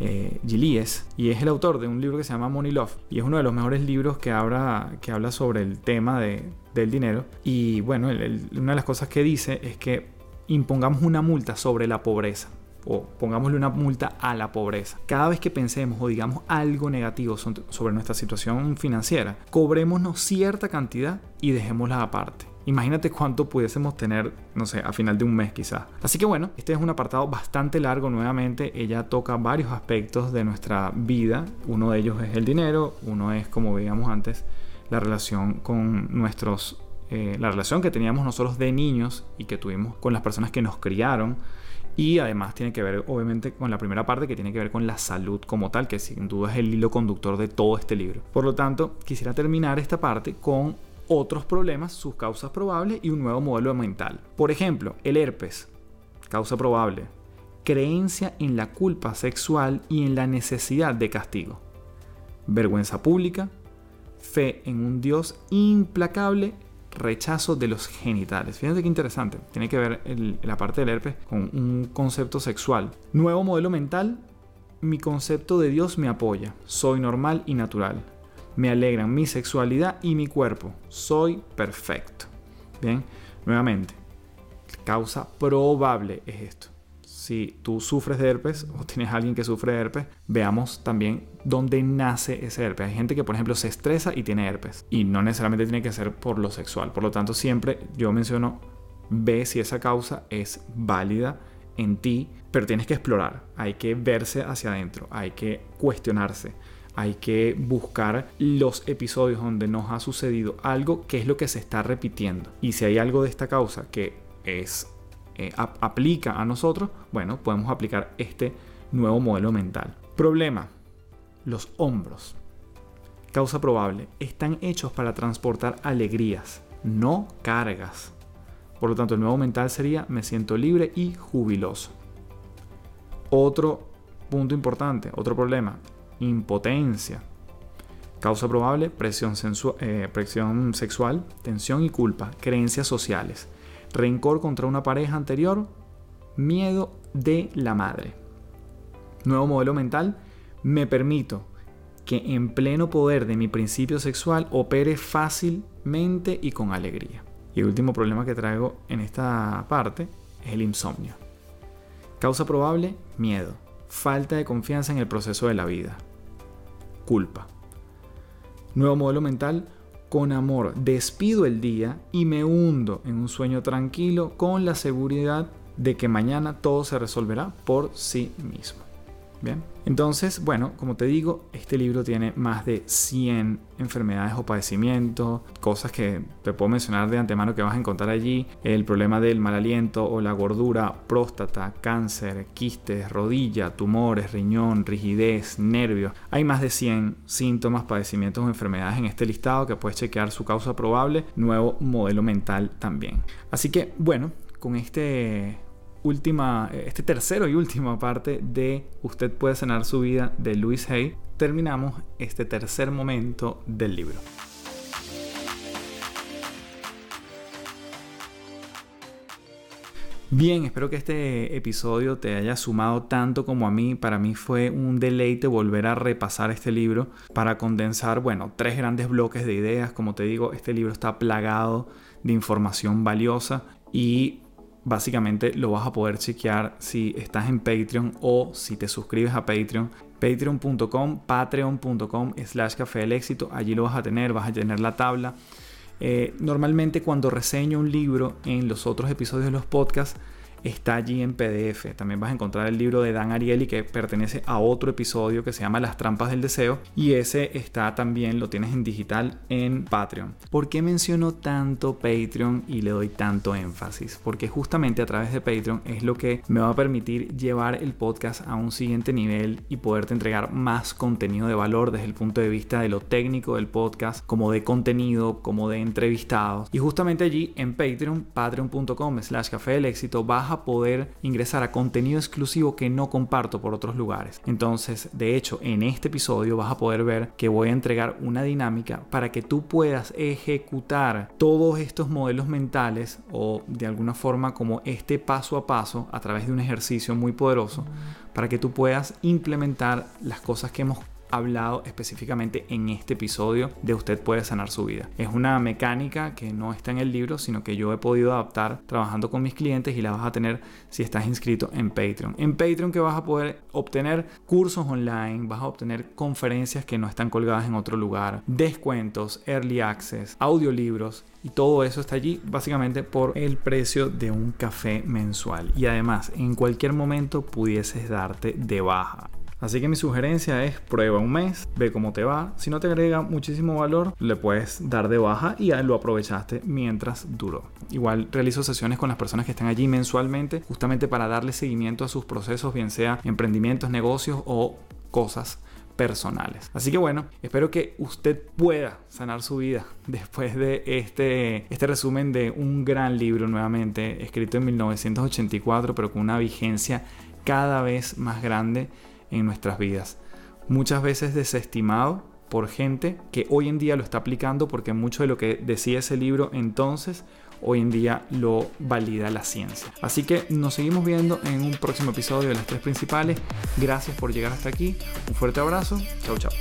eh, Gillies y es el autor de un libro que se llama Money Love y es uno de los mejores libros que habla, que habla sobre el tema de, del dinero. Y bueno, una de las cosas que dice es que impongamos una multa sobre la pobreza o pongámosle una multa a la pobreza. Cada vez que pensemos o digamos algo negativo sobre nuestra situación financiera, cobrémonos cierta cantidad y dejémosla aparte. Imagínate cuánto pudiésemos tener, no sé, a final de un mes quizás. Así que bueno, este es un apartado bastante largo nuevamente. Ella toca varios aspectos de nuestra vida. Uno de ellos es el dinero, uno es, como veíamos antes, la relación con nuestros... Eh, la relación que teníamos nosotros de niños y que tuvimos con las personas que nos criaron. Y además tiene que ver, obviamente, con la primera parte que tiene que ver con la salud como tal, que sin duda es el hilo conductor de todo este libro. Por lo tanto, quisiera terminar esta parte con otros problemas, sus causas probables y un nuevo modelo mental. Por ejemplo, el herpes, causa probable, creencia en la culpa sexual y en la necesidad de castigo, vergüenza pública, fe en un Dios implacable, rechazo de los genitales. Fíjate qué interesante, tiene que ver la parte del herpes con un concepto sexual. Nuevo modelo mental, mi concepto de Dios me apoya, soy normal y natural me alegran mi sexualidad y mi cuerpo. Soy perfecto. Bien, nuevamente, causa probable es esto. Si tú sufres de herpes o tienes a alguien que sufre de herpes, veamos también dónde nace ese herpes. Hay gente que, por ejemplo, se estresa y tiene herpes. Y no necesariamente tiene que ser por lo sexual. Por lo tanto, siempre yo menciono, ve si esa causa es válida en ti, pero tienes que explorar. Hay que verse hacia adentro. Hay que cuestionarse hay que buscar los episodios donde nos ha sucedido algo que es lo que se está repitiendo. Y si hay algo de esta causa que es eh, aplica a nosotros, bueno, podemos aplicar este nuevo modelo mental. Problema, los hombros. Causa probable, están hechos para transportar alegrías, no cargas. Por lo tanto, el nuevo mental sería me siento libre y jubiloso. Otro punto importante, otro problema, impotencia. Causa probable, presión, eh, presión sexual, tensión y culpa, creencias sociales, rencor contra una pareja anterior, miedo de la madre. Nuevo modelo mental, me permito que en pleno poder de mi principio sexual opere fácilmente y con alegría. Y el último problema que traigo en esta parte es el insomnio. Causa probable, miedo, falta de confianza en el proceso de la vida, culpa. Nuevo modelo mental, con amor despido el día y me hundo en un sueño tranquilo con la seguridad de que mañana todo se resolverá por sí mismo. Entonces, bueno, como te digo, este libro tiene más de 100 enfermedades o padecimientos, cosas que te puedo mencionar de antemano que vas a encontrar allí, el problema del mal aliento o la gordura, próstata, cáncer, quistes, rodilla, tumores, riñón, rigidez, nervios. Hay más de 100 síntomas, padecimientos o enfermedades en este listado que puedes chequear su causa probable, nuevo modelo mental también. Así que, bueno, con este última, este tercero y última parte de Usted puede sanar su vida de Louis Hay, terminamos este tercer momento del libro. Bien, espero que este episodio te haya sumado tanto como a mí. Para mí fue un deleite volver a repasar este libro para condensar, bueno, tres grandes bloques de ideas. Como te digo, este libro está plagado de información valiosa y básicamente lo vas a poder chequear si estás en Patreon o si te suscribes a Patreon. Patreon.com, patreon.com slash café del éxito. Allí lo vas a tener, vas a tener la tabla. Eh, normalmente cuando reseño un libro en los otros episodios de los podcasts, está allí en PDF. También vas a encontrar el libro de Dan Ariely que pertenece a otro episodio que se llama Las trampas del deseo y ese está también, lo tienes en digital en Patreon. ¿Por qué menciono tanto Patreon y le doy tanto énfasis? Porque justamente a través de Patreon es lo que me va a permitir llevar el podcast a un siguiente nivel y poderte entregar más contenido de valor desde el punto de vista de lo técnico del podcast, como de contenido, como de entrevistados. Y justamente allí en Patreon, patreon.com slash café del éxito, vas poder ingresar a contenido exclusivo que no comparto por otros lugares. Entonces, de hecho, en este episodio vas a poder ver que voy a entregar una dinámica para que tú puedas ejecutar todos estos modelos mentales o de alguna forma como este paso a paso a través de un ejercicio muy poderoso para que tú puedas implementar las cosas que hemos hablado específicamente en este episodio de Usted puede sanar su vida. Es una mecánica que no está en el libro, sino que yo he podido adaptar trabajando con mis clientes y la vas a tener si estás inscrito en Patreon. En Patreon que vas a poder obtener cursos online, vas a obtener conferencias que no están colgadas en otro lugar, descuentos, early access, audiolibros y todo eso está allí básicamente por el precio de un café mensual. Y además, en cualquier momento pudieses darte de baja. Así que mi sugerencia es prueba un mes, ve cómo te va. Si no te agrega muchísimo valor, le puedes dar de baja y lo aprovechaste mientras duró. Igual realizo sesiones con las personas que están allí mensualmente, justamente para darle seguimiento a sus procesos, bien sea emprendimientos, negocios o cosas personales. Así que bueno, espero que usted pueda sanar su vida después de este, este resumen de un gran libro nuevamente, escrito en 1984, pero con una vigencia cada vez más grande en nuestras vidas. Muchas veces desestimado por gente que hoy en día lo está aplicando porque mucho de lo que decía ese libro entonces hoy en día lo valida la ciencia. Así que nos seguimos viendo en un próximo episodio de las tres principales. Gracias por llegar hasta aquí. Un fuerte abrazo. Chao, chao.